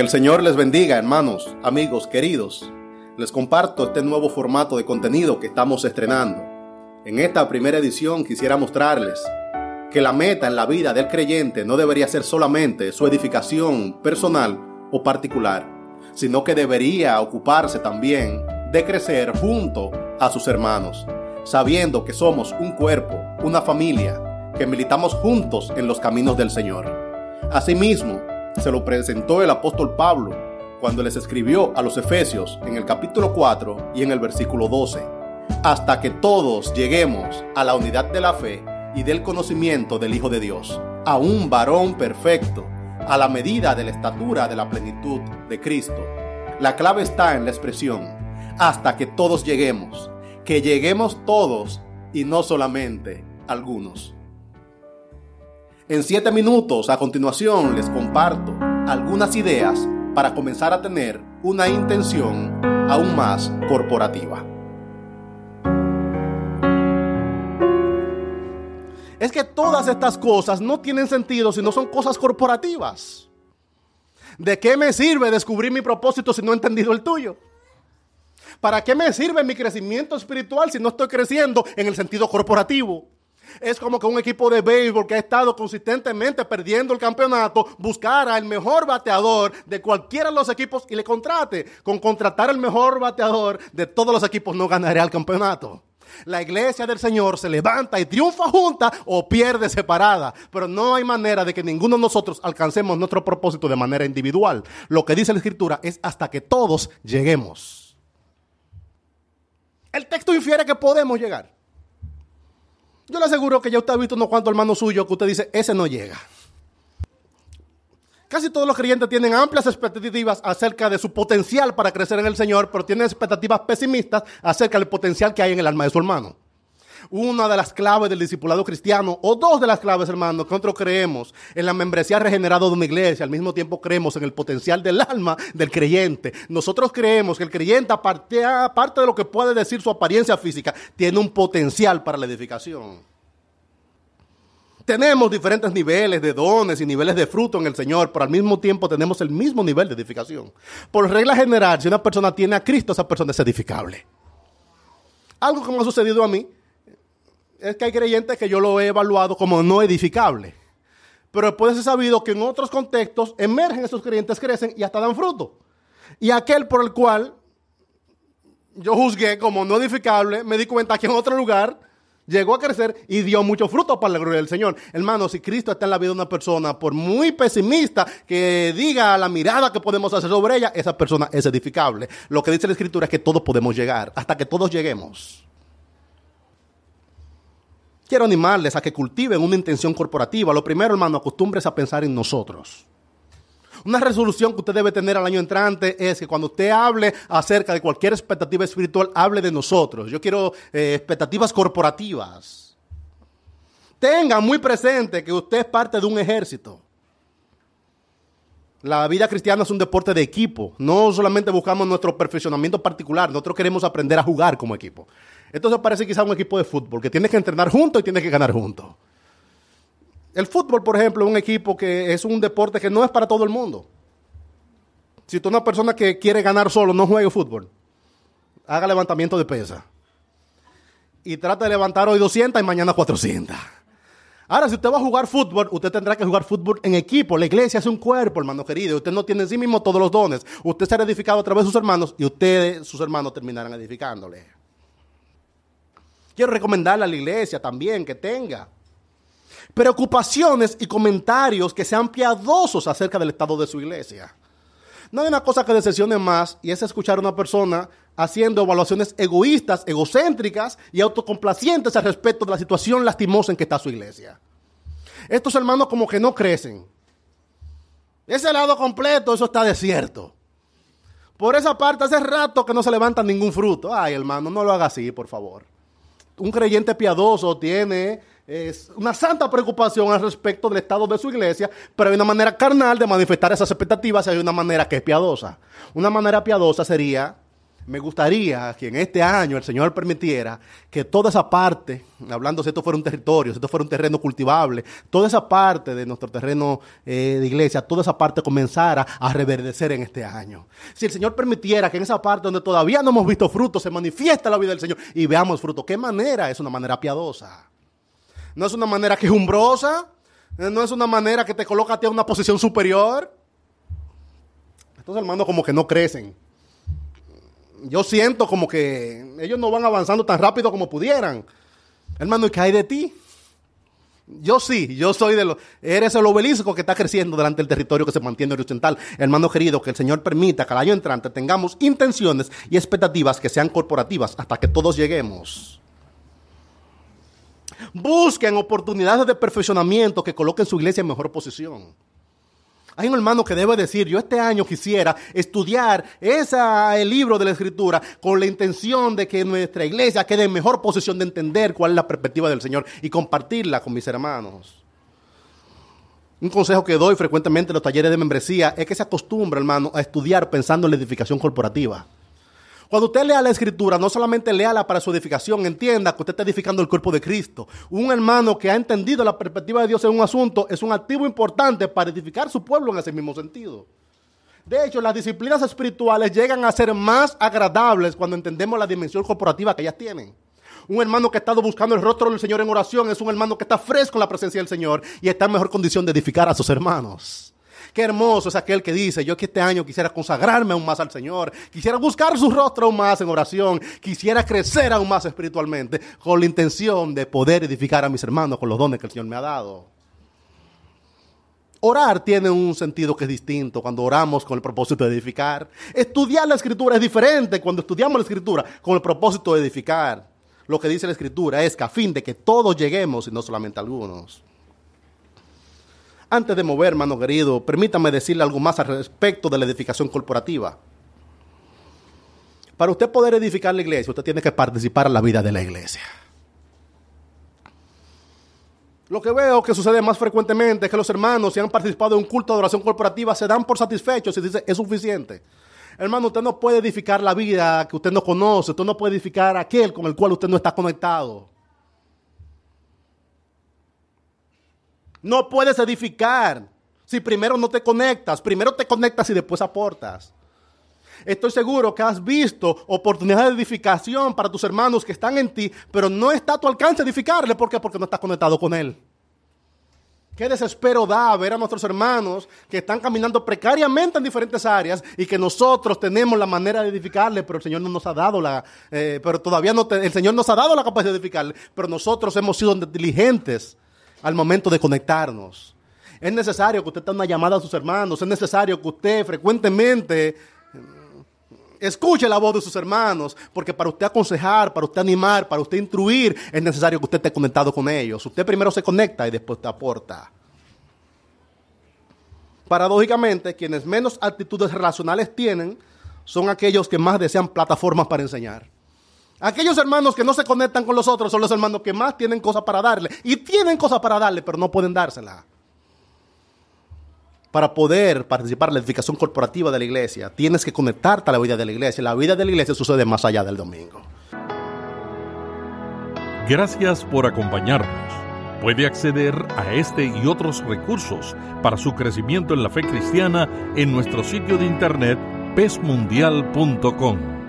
Que el Señor les bendiga, hermanos, amigos, queridos. Les comparto este nuevo formato de contenido que estamos estrenando. En esta primera edición quisiera mostrarles que la meta en la vida del creyente no debería ser solamente su edificación personal o particular, sino que debería ocuparse también de crecer junto a sus hermanos, sabiendo que somos un cuerpo, una familia, que militamos juntos en los caminos del Señor. Asimismo, se lo presentó el apóstol Pablo cuando les escribió a los Efesios en el capítulo 4 y en el versículo 12, hasta que todos lleguemos a la unidad de la fe y del conocimiento del Hijo de Dios, a un varón perfecto, a la medida de la estatura de la plenitud de Cristo. La clave está en la expresión, hasta que todos lleguemos, que lleguemos todos y no solamente algunos. En siete minutos a continuación les comparto algunas ideas para comenzar a tener una intención aún más corporativa. Es que todas estas cosas no tienen sentido si no son cosas corporativas. ¿De qué me sirve descubrir mi propósito si no he entendido el tuyo? ¿Para qué me sirve mi crecimiento espiritual si no estoy creciendo en el sentido corporativo? Es como que un equipo de béisbol que ha estado consistentemente perdiendo el campeonato buscara el mejor bateador de cualquiera de los equipos y le contrate. Con contratar el mejor bateador de todos los equipos no ganaría el campeonato. La iglesia del Señor se levanta y triunfa junta o pierde separada. Pero no hay manera de que ninguno de nosotros alcancemos nuestro propósito de manera individual. Lo que dice la Escritura es hasta que todos lleguemos. El texto infiere que podemos llegar. Yo le aseguro que ya usted ha visto unos cuantos hermanos suyos que usted dice, ese no llega. Casi todos los creyentes tienen amplias expectativas acerca de su potencial para crecer en el Señor, pero tienen expectativas pesimistas acerca del potencial que hay en el alma de su hermano una de las claves del discipulado cristiano, o dos de las claves, hermanos, que nosotros creemos en la membresía regenerada de una iglesia, al mismo tiempo creemos en el potencial del alma del creyente. Nosotros creemos que el creyente, aparte, aparte de lo que puede decir su apariencia física, tiene un potencial para la edificación. Tenemos diferentes niveles de dones y niveles de fruto en el Señor, pero al mismo tiempo tenemos el mismo nivel de edificación. Por regla general, si una persona tiene a Cristo, esa persona es edificable. Algo que me ha sucedido a mí es que hay creyentes que yo lo he evaluado como no edificable. Pero después he sabido que en otros contextos emergen esos creyentes, crecen y hasta dan fruto. Y aquel por el cual yo juzgué como no edificable, me di cuenta que en otro lugar llegó a crecer y dio mucho fruto para la gloria del Señor. Hermano, si Cristo está en la vida de una persona, por muy pesimista que diga la mirada que podemos hacer sobre ella, esa persona es edificable. Lo que dice la Escritura es que todos podemos llegar, hasta que todos lleguemos. Quiero animarles a que cultiven una intención corporativa. Lo primero, hermano, acostumbres a pensar en nosotros. Una resolución que usted debe tener al año entrante es que cuando usted hable acerca de cualquier expectativa espiritual, hable de nosotros. Yo quiero eh, expectativas corporativas. Tenga muy presente que usted es parte de un ejército. La vida cristiana es un deporte de equipo. No solamente buscamos nuestro perfeccionamiento particular, nosotros queremos aprender a jugar como equipo. Entonces parece quizá un equipo de fútbol que tienes que entrenar juntos y tienes que ganar juntos. El fútbol, por ejemplo, es un equipo que es un deporte que no es para todo el mundo. Si tú una persona que quiere ganar solo, no juegue fútbol. Haga levantamiento de pesa. Y trata de levantar hoy 200 y mañana 400. Ahora, si usted va a jugar fútbol, usted tendrá que jugar fútbol en equipo. La iglesia es un cuerpo, hermano querido. Usted no tiene en sí mismo todos los dones. Usted será edificado a través de sus hermanos y ustedes, sus hermanos, terminarán edificándole. Quiero recomendarle a la iglesia también que tenga preocupaciones y comentarios que sean piadosos acerca del estado de su iglesia. No hay una cosa que decepcione más y es escuchar a una persona haciendo evaluaciones egoístas, egocéntricas y autocomplacientes al respecto de la situación lastimosa en que está su iglesia. Estos hermanos como que no crecen. Ese lado completo, eso está desierto. Por esa parte, hace rato que no se levanta ningún fruto. Ay, hermano, no lo haga así, por favor un creyente piadoso tiene una santa preocupación al respecto del estado de su iglesia, pero hay una manera carnal de manifestar esas expectativas y hay una manera que es piadosa. Una manera piadosa sería me gustaría que en este año el Señor permitiera que toda esa parte, hablando si esto fuera un territorio, si esto fuera un terreno cultivable, toda esa parte de nuestro terreno eh, de iglesia, toda esa parte comenzara a reverdecer en este año. Si el Señor permitiera que en esa parte donde todavía no hemos visto fruto se manifiesta la vida del Señor y veamos fruto, ¿qué manera? Es una manera piadosa. No es una manera quejumbrosa, no es una manera que te coloca a ti a una posición superior. Estos hermanos como que no crecen yo siento como que ellos no van avanzando tan rápido como pudieran. Hermano, ¿y qué hay de ti? Yo sí, yo soy de los, eres el obelisco que está creciendo delante del territorio que se mantiene horizontal. Hermano querido, que el Señor permita que al año entrante tengamos intenciones y expectativas que sean corporativas hasta que todos lleguemos. Busquen oportunidades de perfeccionamiento que coloquen su iglesia en mejor posición. Hay un hermano que debe decir, yo este año quisiera estudiar esa, el libro de la escritura con la intención de que nuestra iglesia quede en mejor posición de entender cuál es la perspectiva del Señor y compartirla con mis hermanos. Un consejo que doy frecuentemente en los talleres de membresía es que se acostumbre, hermano, a estudiar pensando en la edificación corporativa. Cuando usted lea la escritura, no solamente léala para su edificación, entienda que usted está edificando el cuerpo de Cristo. Un hermano que ha entendido la perspectiva de Dios en un asunto es un activo importante para edificar su pueblo en ese mismo sentido. De hecho, las disciplinas espirituales llegan a ser más agradables cuando entendemos la dimensión corporativa que ellas tienen. Un hermano que ha estado buscando el rostro del Señor en oración es un hermano que está fresco en la presencia del Señor y está en mejor condición de edificar a sus hermanos. Qué hermoso es aquel que dice, yo que este año quisiera consagrarme aún más al Señor, quisiera buscar su rostro aún más en oración, quisiera crecer aún más espiritualmente, con la intención de poder edificar a mis hermanos con los dones que el Señor me ha dado. Orar tiene un sentido que es distinto cuando oramos con el propósito de edificar. Estudiar la escritura es diferente cuando estudiamos la escritura con el propósito de edificar. Lo que dice la escritura es que a fin de que todos lleguemos y no solamente algunos. Antes de mover, hermano querido, permítame decirle algo más al respecto de la edificación corporativa. Para usted poder edificar la iglesia, usted tiene que participar en la vida de la iglesia. Lo que veo que sucede más frecuentemente es que los hermanos, si han participado en un culto de oración corporativa, se dan por satisfechos y dicen, es suficiente. Hermano, usted no puede edificar la vida que usted no conoce, usted no puede edificar aquel con el cual usted no está conectado. No puedes edificar si primero no te conectas. Primero te conectas y después aportas. Estoy seguro que has visto oportunidades de edificación para tus hermanos que están en ti, pero no está a tu alcance edificarle. ¿Por qué? Porque no estás conectado con Él. Qué desespero da ver a nuestros hermanos que están caminando precariamente en diferentes áreas y que nosotros tenemos la manera de edificarle, pero el Señor no nos ha dado la, eh, pero todavía no, el Señor nos ha dado la capacidad de edificarle, pero nosotros hemos sido diligentes al momento de conectarnos. Es necesario que usted tenga una llamada a sus hermanos, es necesario que usted frecuentemente mm, escuche la voz de sus hermanos, porque para usted aconsejar, para usted animar, para usted instruir, es necesario que usted esté conectado con ellos. Usted primero se conecta y después te aporta. Paradójicamente, quienes menos actitudes relacionales tienen son aquellos que más desean plataformas para enseñar. Aquellos hermanos que no se conectan con los otros son los hermanos que más tienen cosas para darle. Y tienen cosas para darle, pero no pueden dársela. Para poder participar en la edificación corporativa de la iglesia, tienes que conectarte a la vida de la iglesia. La vida de la iglesia sucede más allá del domingo. Gracias por acompañarnos. Puede acceder a este y otros recursos para su crecimiento en la fe cristiana en nuestro sitio de internet pesmundial.com